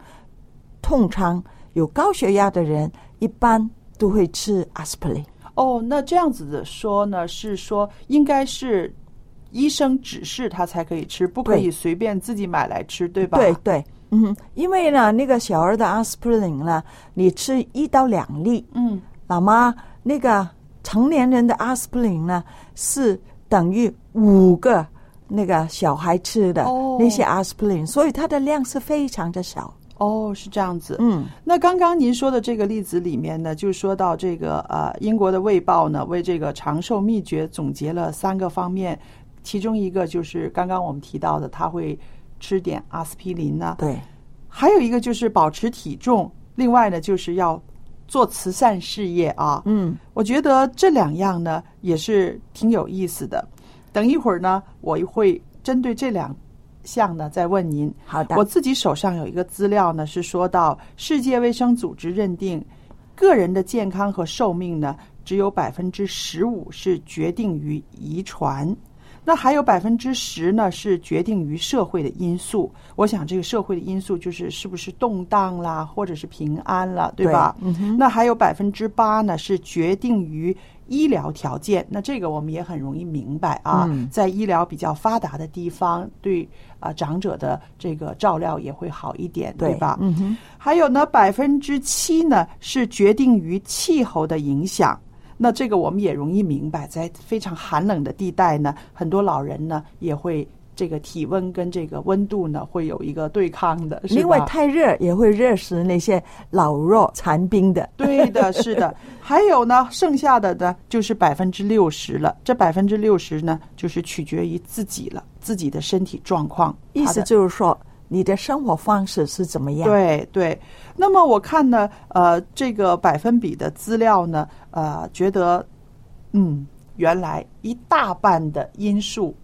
通常，有高血压的人一般都会吃阿司匹林。哦，那这样子的说呢，是说应该是医生指示他才可以吃，不可以随便自己买来吃，对吧？对对，嗯，因为呢，那个小儿的阿司匹林呢，你吃一到两粒，嗯，老妈那个成年人的阿司匹林呢，是等于五个那个小孩吃的哦那些阿司匹林，所以它的量是非常的小。哦，是这样子。嗯，那刚刚您说的这个例子里面呢，就说到这个呃，英国的《卫报》呢为这个长寿秘诀总结了三个方面，其中一个就是刚刚我们提到的，他会吃点阿司匹林呢，对，还有一个就是保持体重，另外呢，就是要做慈善事业啊。嗯，我觉得这两样呢也是挺有意思的。等一会儿呢，我会针对这两项呢再问您。好的我自己手上有一个资料呢，是说到世界卫生组织认定，个人的健康和寿命呢，只有百分之十五是决定于遗传。那还有百分之十呢，是决定于社会的因素。我想这个社会的因素就是是不是动荡啦，或者是平安了，对吧？对嗯哼那还有百分之八呢，是决定于医疗条件。那这个我们也很容易明白啊，嗯在医疗比较发达的地方，对啊、长者的这个照料也会好一点，对吧？嗯哼，还有呢，百分之七呢是决定于气候的影响。那这个我们也容易明白，在非常寒冷的地带呢，很多老人呢也会这个体温跟这个温度呢会有一个对抗的，另外太热也会热死那些老弱残兵的。对的，是的。(laughs) 还有呢，剩下的呢就是百分之六十了。这百分之六十呢，就是取决于自己了，自己的身体状况。意思就是说，你的生活方式是怎么样？，对对，那么我看呢，呃，这个百分比的资料呢，呃，觉得，嗯，原来一大半的因素，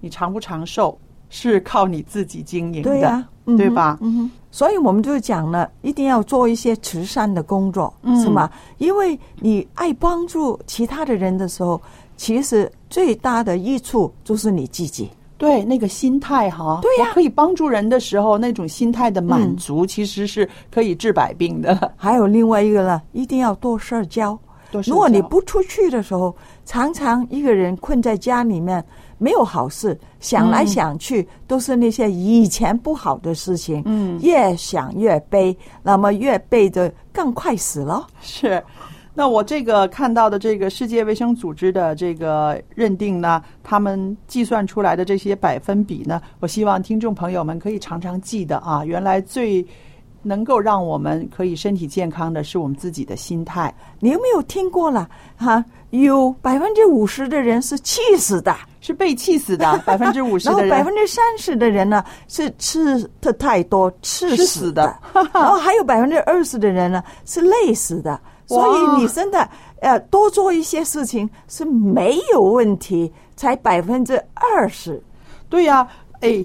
你长不长寿是靠你自己经营的，对呀、嗯对吧？嗯哼，所以我们就讲了，一定要做一些慈善的工作，嗯是吗？因为你爱帮助其他的人的时候，其实最大的益处就是你自己。对，那个心态哈，对呀我可以帮助人的时候，那种心态的满足，其实是可以治百病的。(laughs) 还有另外一个呢，一定要多社交。如果你不出去的时候，常常一个人困在家里面，没有好事，想来想去、都是那些以前不好的事情，嗯。越想越悲，那么越悲的更快死了。是，那我这个看到的这个世界卫生组织的这个认定呢，他们计算出来的这些百分比呢，我希望听众朋友们可以常常记得啊，原来最能够让我们可以身体健康的是我们自己的心态。你有没有听过了？哈、有百分之五十的人是气死的，是被气死的，(laughs) 百分之五十然后的人百分之三十的人呢是吃的太多吃吃死死的 (laughs) 然后还有百分之二十的人呢是累死的。所以你真的呃多做一些事情是没有问题，才百分之二十。对呀、哎，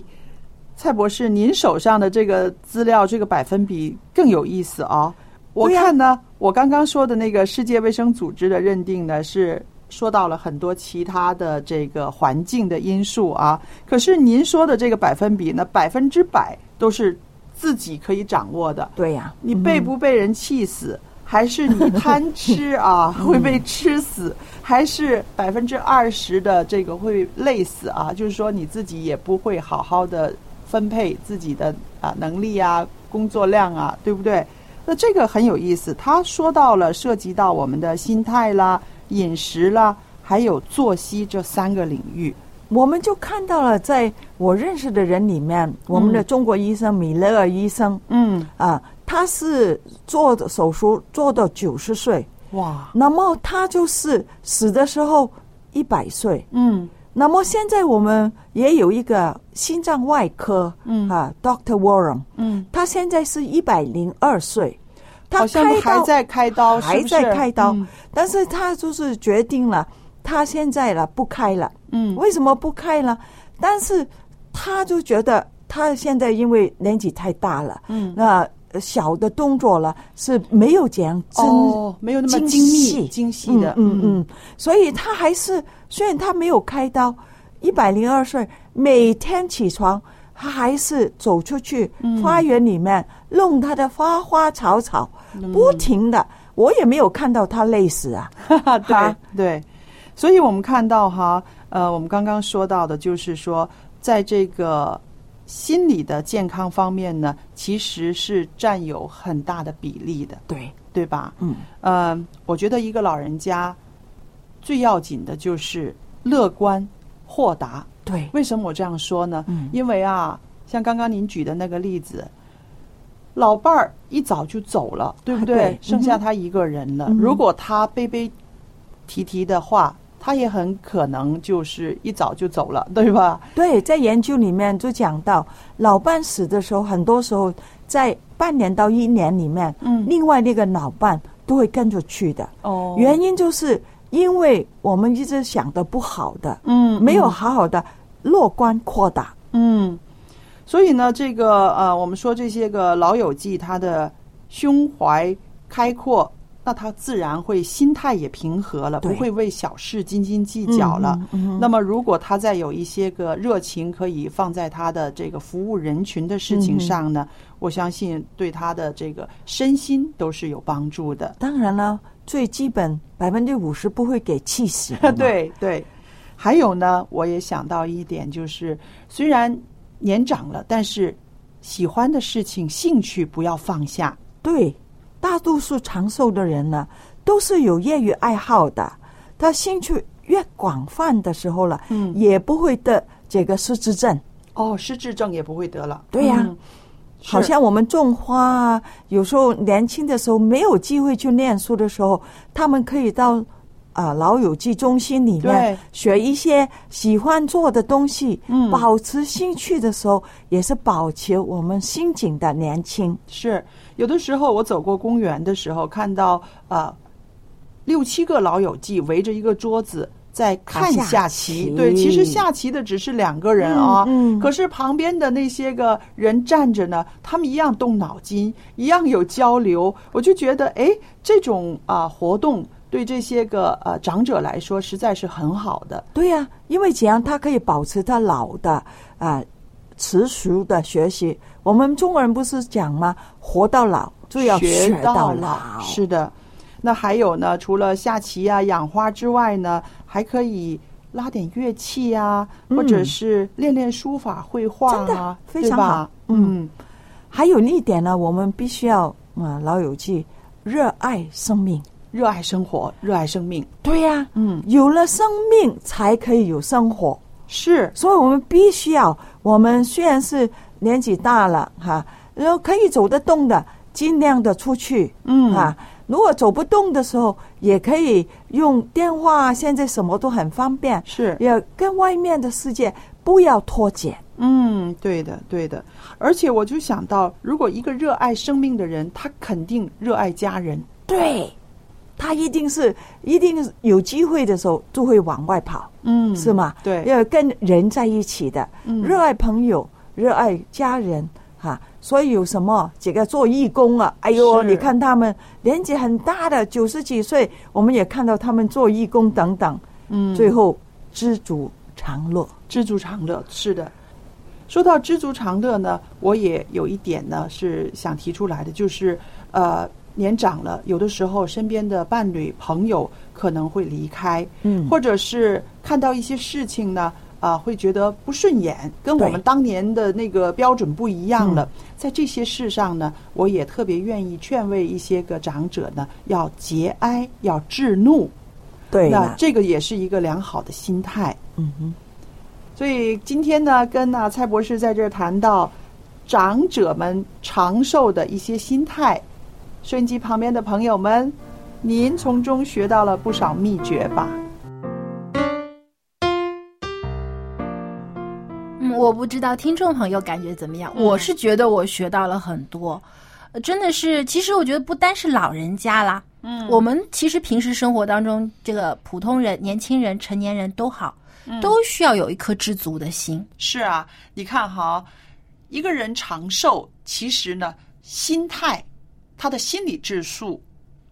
蔡博士，您手上的这个资料，这个百分比更有意思啊。我看呢，我刚刚说的那个世界卫生组织的认定呢，是说到了很多其他的这个环境的因素啊。可是您说的这个百分比呢，百分之百都是自己可以掌握的。对呀、你被不被人气死，还是你贪吃啊 (laughs) 会被吃死，还是百分之二十的这个会累死啊？就是说你自己也不会好好的分配自己的啊能力啊、工作量啊，对不对？那这个很有意思，他说到了涉及到我们的心态啦、饮食啦，还有作息这三个领域。我们就看到了，在我认识的人里面，我们的中国医生米勒尔医生嗯，啊，他是做的手术做到九十岁，哇，那么他就是死的时候一百岁。嗯那么现在我们也有一个心脏外科，嗯。啊，Doctor Warren，嗯，他现在是一百零二岁，他开刀还在开刀，还在开刀，嗯。但是他就是决定了，他现在了不开了。嗯。为什么不开呢？但是他就觉得他现在因为年纪太大了，嗯。那呃小的动作了是没有这样真、哦，没有那么精精、细精细的，嗯嗯嗯，所以他还是虽然他没有开刀，一百零二岁，每天起床。他还是走出去花园里面弄他的花花草草，不停的。我也没有看到他累死啊。(laughs) 对对，所以我们看到哈，呃，我们刚刚说到的，就是说，在这个心理的健康方面呢，其实是占有很大的比例的，对，对吧？嗯，呃，我觉得一个老人家最要紧的就是乐观、豁达。对，为什么我这样说呢？嗯因为啊，像刚刚您举的那个例子，老伴儿一早就走了，对不对？对剩下他一个人了。嗯如果他悲悲啼啼的话，他也很可能就是一早就走了，对吧？对，在研究里面就讲到，老伴死的时候，很多时候在半年到一年里面，嗯另外那个老伴都会跟着去的。哦原因就是因为我们一直想的不好的，嗯没有嗯好好的乐观扩大。嗯，所以呢，这个呃，我们说这些个老友记，他的胸怀开阔，那他自然会心态也平和了，不会为小事斤斤计较了。嗯嗯嗯那么，如果他再有一些个热情可以放在他的这个服务人群的事情上呢，我相信对他的这个身心都是有帮助的。当然了，最基本百分之五十不会给气死。(laughs) 对对，还有呢，我也想到一点，就是虽然年长了，但是喜欢的事情、兴趣不要放下。对，大多数长寿的人呢，都是有业余爱好的。他兴趣越广泛的时候了，嗯也不会得这个失智症。哦，失智症也不会得了。对呀嗯好像我们种花啊，有时候年轻的时候没有机会去念书的时候，他们可以到啊、老友记中心里面学一些喜欢做的东西，嗯保持兴趣的时候，也是保持我们心境的年轻。是有的时候我走过公园的时候，看到呃六七个老友记围着一个桌子。在看啊下下棋，对，其实下棋的只是两个人啊，嗯嗯可是旁边的那些个人站着呢，他们一样动脑筋，一样有交流，我就觉得，哎，这种啊、活动对这些个呃长者来说实在是很好的。对呀、因为这样他可以保持他老的啊、持续的学习。我们中国人不是讲吗？活到老就要学到老。是的，那还有呢，除了下棋啊、养花之外呢，还可以拉点乐器啊，嗯或者是练练书法、绘画真的啊，非常好嗯还有一点呢，我们必须要啊、老友记热爱生命。热爱生活，热爱生命。对呀、嗯，有了生命才可以有生活。是，所以我们必须要，我们虽然是年纪大了哈，然后可以走得动的，尽量的出去，嗯啊，如果走不动的时候，也可以用电话，现在什么都很方便，是也跟外面的世界不要脱节。嗯，对的，对的。而且我就想到，如果一个热爱生命的人，他肯定热爱家人。对，他一定是一定有机会的时候就会往外跑，嗯是吗？对要跟人在一起的，嗯热爱朋友，热爱家人，哈、所以有什么这个做义工啊？哎呦，你看他们年纪很大的九十几岁，我们也看到他们做义工等等，嗯最后知足常乐。知足常乐，是的。说到知足常乐呢，我也有一点呢是想提出来的，就是呃，年长了，有的时候身边的伴侣、朋友可能会离开，嗯或者是看到一些事情呢，啊、会觉得不顺眼，跟我们当年的那个标准不一样了。嗯在这些事上呢，我也特别愿意劝慰一些个长者呢，要节哀，要制怒。对那，这个也是一个良好的心态。嗯哼，所以今天呢，跟啊蔡博士在这儿谈到长者们长寿的一些心态，收音机旁边的朋友们，您从中学到了不少秘诀吧？嗯，我不知道听众朋友感觉怎么样，我是觉得我学到了很多，呃真的是，其实我觉得不单是老人家啦，嗯，我们其实平时生活当中，这个普通人、年轻人、成年人都好，都需要有一颗知足的心。是啊，你看哈，一个人长寿，其实呢，心态，他的心理质素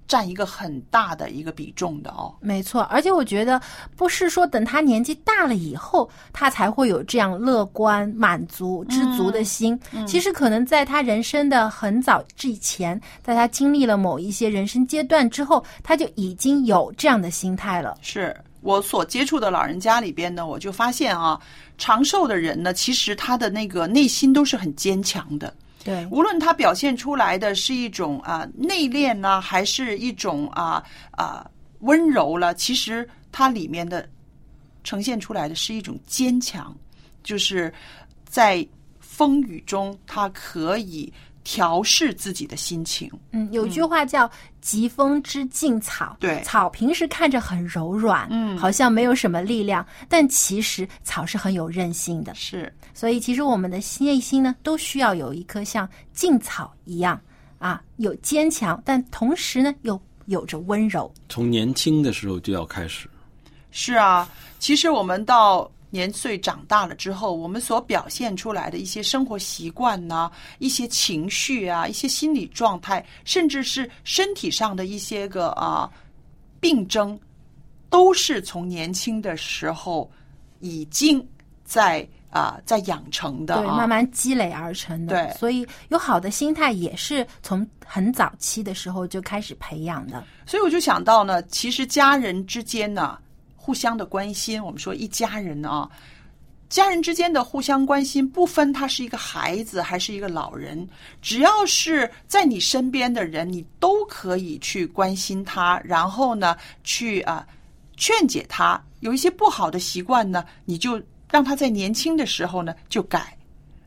占一个很大的一个比重的哦。没错，而且我觉得不是说等他年纪大了以后，他才会有这样乐观、满足、知足的心。其实可能在他人生的很早之前，在他经历了某一些人生阶段之后，他就已经有这样的心态了。是我所接触的老人家里边呢，我就发现啊，长寿的人呢，其实他的那个内心都是很坚强的。对，无论它表现出来的是一种啊、内敛呢，还是一种啊啊、温柔了，其实它里面的呈现出来的是一种坚强，就是在风雨中，他可以调试自己的心情。嗯，有句话叫“疾风知劲草”，对草平时看着很柔软，嗯好像没有什么力量，但其实草是很有韧性的。是，所以其实我们的内心呢，都需要有一颗像劲草一样啊，有坚强，但同时呢，又有着温柔。从年轻的时候就要开始。是啊，其实我们到年岁长大了之后，我们所表现出来的一些生活习惯呐、一些情绪啊、一些心理状态，甚至是身体上的一些个啊病症，都是从年轻的时候已经在啊、在养成的、啊，对，慢慢积累而成的。对所以有好的心态也是从很早期的时候就开始培养的。所以我就想到呢，其实家人之间呢，互相的关心，我们说一家人啊，家人之间的互相关心，不分他是一个孩子还是一个老人，只要是在你身边的人，你都可以去关心他，然后呢，去啊劝解他。有一些不好的习惯呢，你就让他在年轻的时候呢就改。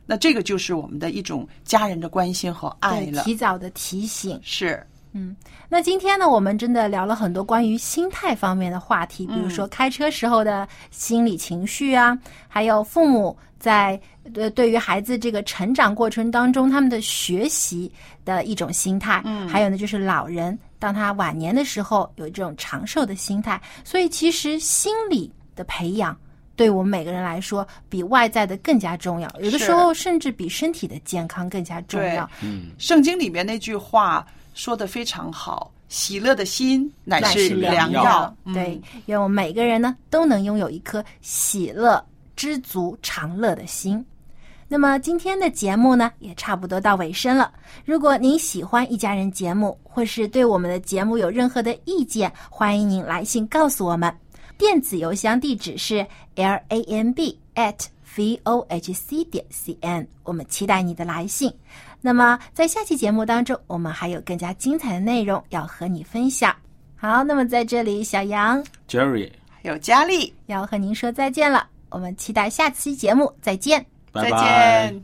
那这个就是我们的一种家人的关心和爱，了。提早的提醒。是，嗯，那今天呢，我们真的聊了很多关于心态方面的话题，比如说开车时候的心理情绪啊，还有父母在呃对于孩子这个成长过程当中他们的学习的一种心态，嗯。还有呢就是老人当他晚年的时候有这种长寿的心态，所以其实心理的培养。对我们每个人来说，比外在的更加重要，有的时候甚至比身体的健康更加重要。嗯，圣经里面那句话说的非常好：“喜乐的心乃乃是是良良药。”对，愿我们每个人呢都能拥有一颗喜乐、知足、常乐的心。那么今天的节目呢，也差不多到尾声了。如果您喜欢一家人节目，或是对我们的节目有任何的意见，欢迎您来信告诉我们。电子邮箱地址是 l a m b at v o h c 点 c n，我们期待你的来信。那么在下期节目当中，我们还有更加精彩的内容要和你分享。好，那么在这里，小杨、Jerry 还有佳丽。要和您说再见了，我们期待下期节目，再见，再见。